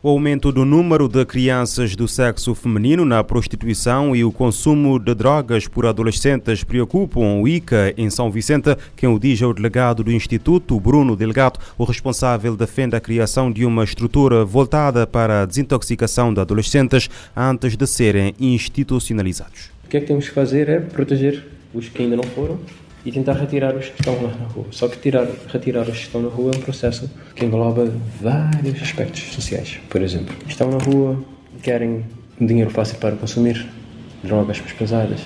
O aumento do número de crianças do sexo feminino na prostituição e o consumo de drogas por adolescentes preocupam o ICA em São Vicente. Quem o diz é o delegado do Instituto, Bruno Delgado. O responsável defende a criação de uma estrutura voltada para a desintoxicação de adolescentes antes de serem institucionalizados. O que é que temos que fazer é proteger os que ainda não foram e tentar retirar os que estão lá na rua. Só que tirar, retirar os que estão na rua é um processo que engloba vários aspectos sociais. Por exemplo, estão na rua, querem dinheiro fácil para consumir, drogas mais pesadas.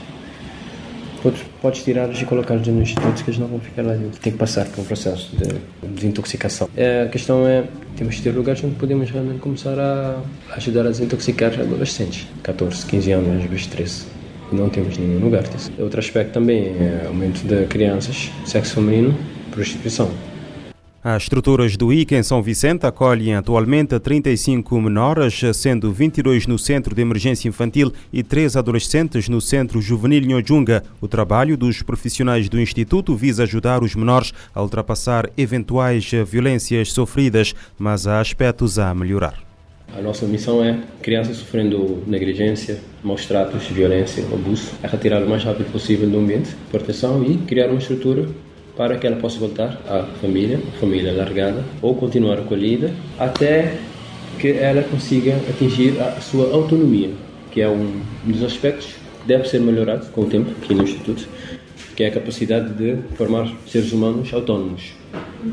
Podes, podes tirá-los e colocá-los nos institutos que eles não vão ficar lá dentro. Tem que passar por um processo de desintoxicação. É, a questão é, temos que ter lugares onde podemos realmente começar a ajudar a desintoxicar adolescentes, 14, 15 anos, às vezes 13 não temos nenhum lugar. Outro aspecto também é o aumento de crianças, sexo feminino, prostituição. As estruturas do ICA em São Vicente acolhem atualmente 35 menores, sendo 22 no Centro de Emergência Infantil e 3 adolescentes no Centro Juvenil Nhojunga. O trabalho dos profissionais do Instituto visa ajudar os menores a ultrapassar eventuais violências sofridas, mas há aspectos a melhorar. A nossa missão é crianças sofrendo negligência, maus tratos, violência, abuso, é retirar o mais rápido possível do ambiente, proteção e criar uma estrutura para que ela possa voltar à família, família largada, ou continuar acolhida, até que ela consiga atingir a sua autonomia, que é um dos aspectos que deve ser melhorado com o tempo aqui no Instituto, que é a capacidade de formar seres humanos autónomos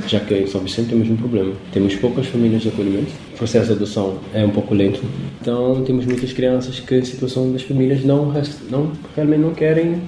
já que em São Vicente temos um problema. Temos poucas famílias de acolhimento, o processo de adoção é um pouco lento, então temos muitas crianças que a situação das famílias não, não realmente não querem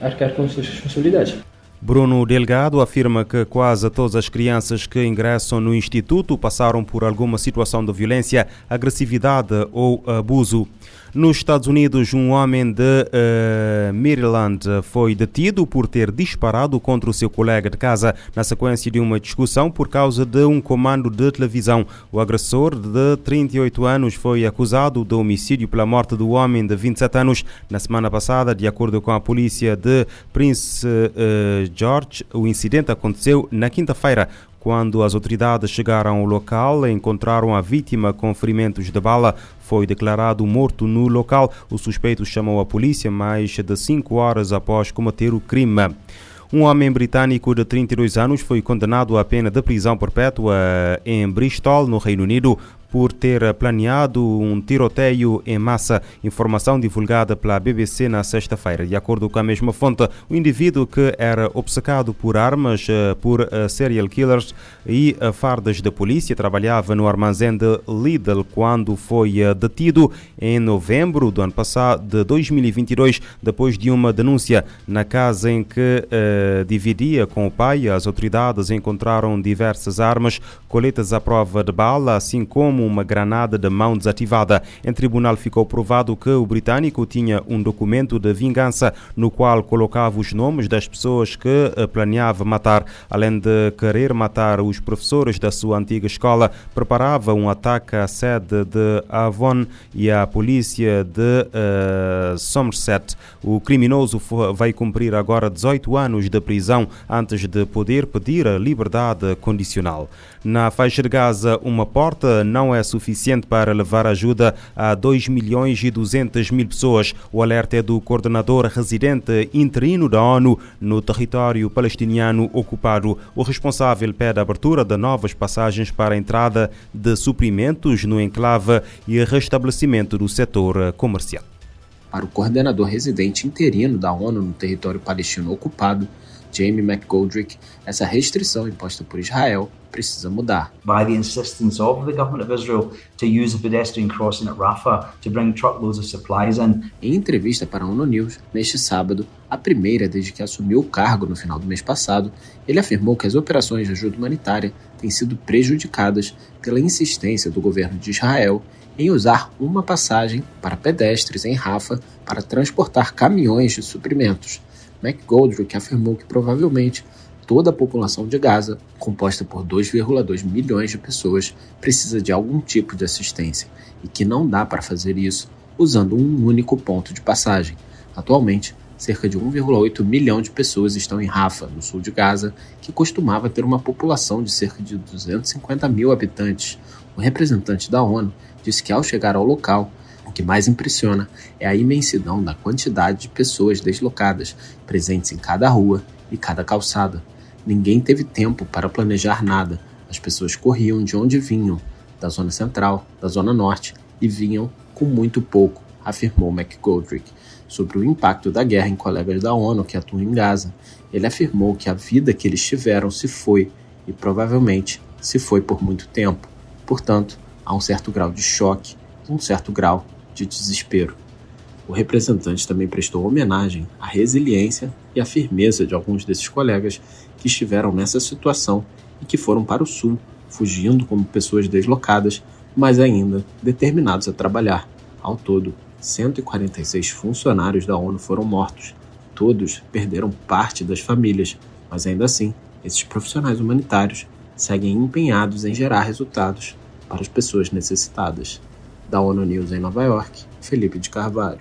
arcar com as suas responsabilidades. Bruno Delgado afirma que quase todas as crianças que ingressam no Instituto passaram por alguma situação de violência, agressividade ou abuso. Nos Estados Unidos, um homem de uh, Maryland foi detido por ter disparado contra o seu colega de casa na sequência de uma discussão por causa de um comando de televisão. O agressor de 38 anos foi acusado de homicídio pela morte do homem de 27 anos na semana passada, de acordo com a polícia de Prince uh, George. O incidente aconteceu na quinta-feira. Quando as autoridades chegaram ao local, encontraram a vítima com ferimentos de bala. Foi declarado morto no local. O suspeito chamou a polícia mais de cinco horas após cometer o crime. Um homem britânico de 32 anos foi condenado à pena de prisão perpétua em Bristol, no Reino Unido, por ter planeado um tiroteio em massa, informação divulgada pela BBC na sexta-feira. De acordo com a mesma fonte, o indivíduo que era obcecado por armas, eh, por eh, serial killers e eh, fardas de polícia trabalhava no armazém de Lidl quando foi detido em novembro do ano passado, de 2022, depois de uma denúncia na casa em que dividia com o pai. As autoridades encontraram diversas armas, coletas à prova de bala, assim como como uma granada de mão desativada. Em tribunal ficou provado que o britânico tinha um documento de vingança no qual colocava os nomes das pessoas que eh, planeava matar. Além de querer matar os professores da sua antiga escola, preparava um ataque à sede de Avon e à polícia de uh, Somerset. O criminoso vai cumprir agora 18 anos de prisão antes de poder pedir a liberdade condicional. Na faixa de Gaza, uma porta não não é suficiente para levar ajuda a 2 milhões e 200 mil pessoas. O alerta é do coordenador residente interino da ONU no território palestiniano ocupado. O responsável pede a abertura de novas passagens para a entrada de suprimentos no enclave e restabelecimento do setor comercial. Para o coordenador residente interino da ONU no território palestino ocupado, Jamie McGoldrick, essa restrição imposta por Israel precisa mudar. By the insistence of the government of Israel to use a pedestrian crossing at Rafah to bring truckloads of supplies in. Em entrevista para a ONU News, neste sábado, a primeira desde que assumiu o cargo no final do mês passado, ele afirmou que as operações de ajuda humanitária têm sido prejudicadas pela insistência do governo de Israel em usar uma passagem para pedestres em Rafah para transportar caminhões de suprimentos. McGoldrick afirmou que provavelmente toda a população de Gaza, composta por 2,2 milhões de pessoas, precisa de algum tipo de assistência e que não dá para fazer isso usando um único ponto de passagem. Atualmente, cerca de 1,8 milhão de pessoas estão em Rafah, no sul de Gaza, que costumava ter uma população de cerca de 250 mil habitantes. O representante da ONU disse que ao chegar ao local, o que mais impressiona é a imensidão da quantidade de pessoas deslocadas, presentes em cada rua e cada calçada. Ninguém teve tempo para planejar nada. As pessoas corriam de onde vinham, da zona central, da zona norte, e vinham com muito pouco, afirmou McGoldrick sobre o impacto da guerra em colegas da ONU que atuam em Gaza. Ele afirmou que a vida que eles tiveram se foi e provavelmente se foi por muito tempo. Portanto, há um certo grau de choque um certo grau de desespero. O representante também prestou homenagem à resiliência e à firmeza de alguns desses colegas que estiveram nessa situação e que foram para o sul, fugindo como pessoas deslocadas, mas ainda determinados a trabalhar. Ao todo, 146 funcionários da ONU foram mortos. Todos perderam parte das famílias, mas ainda assim, esses profissionais humanitários seguem empenhados em gerar resultados para as pessoas necessitadas. Da ONU News em Nova York, Felipe de Carvalho.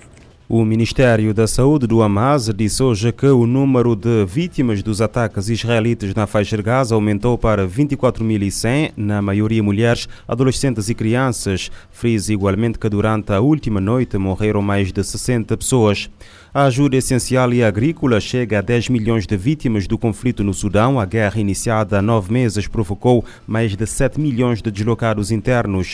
O Ministério da Saúde do Hamas disse hoje que o número de vítimas dos ataques israelitas na faixa de Gaza aumentou para 24.100, na maioria mulheres, adolescentes e crianças. Frisa igualmente que durante a última noite morreram mais de 60 pessoas. A ajuda essencial e agrícola chega a 10 milhões de vítimas do conflito no Sudão. A guerra iniciada há nove meses provocou mais de 7 milhões de deslocados internos,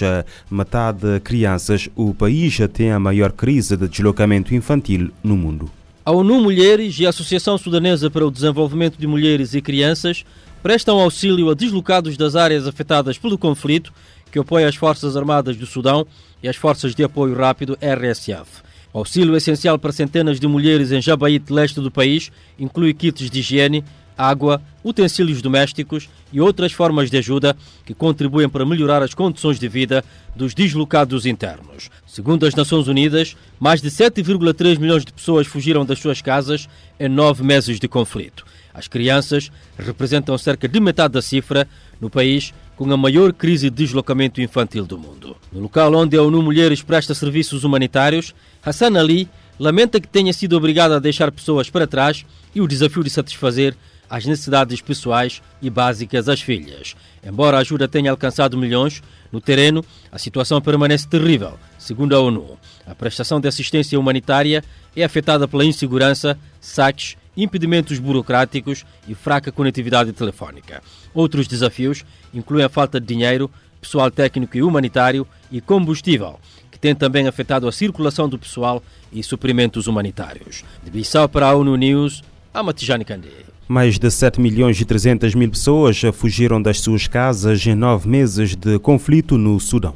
metade crianças. O país tem a maior crise de deslocamento infantil no mundo. A ONU Mulheres e a Associação Sudanesa para o Desenvolvimento de Mulheres e Crianças prestam auxílio a deslocados das áreas afetadas pelo conflito, que apoia as Forças Armadas do Sudão e as Forças de Apoio Rápido RSF. Auxílio essencial para centenas de mulheres em Jabaíte, leste do país, inclui kits de higiene, água, utensílios domésticos e outras formas de ajuda que contribuem para melhorar as condições de vida dos deslocados internos. Segundo as Nações Unidas, mais de 7,3 milhões de pessoas fugiram das suas casas em nove meses de conflito. As crianças representam cerca de metade da cifra no país com a maior crise de deslocamento infantil do mundo. No local onde a ONU Mulheres presta serviços humanitários, Hassan Ali lamenta que tenha sido obrigada a deixar pessoas para trás e o desafio de satisfazer as necessidades pessoais e básicas das filhas. Embora a ajuda tenha alcançado milhões, no terreno a situação permanece terrível, segundo a ONU. A prestação de assistência humanitária é afetada pela insegurança, saques, impedimentos burocráticos e fraca conectividade telefónica. Outros desafios incluem a falta de dinheiro, pessoal técnico e humanitário e combustível, que tem também afetado a circulação do pessoal e suprimentos humanitários. De Bissau para a ONU News, Amatijani Kandé. Mais de 7 milhões e 300 mil pessoas fugiram das suas casas em nove meses de conflito no Sudão.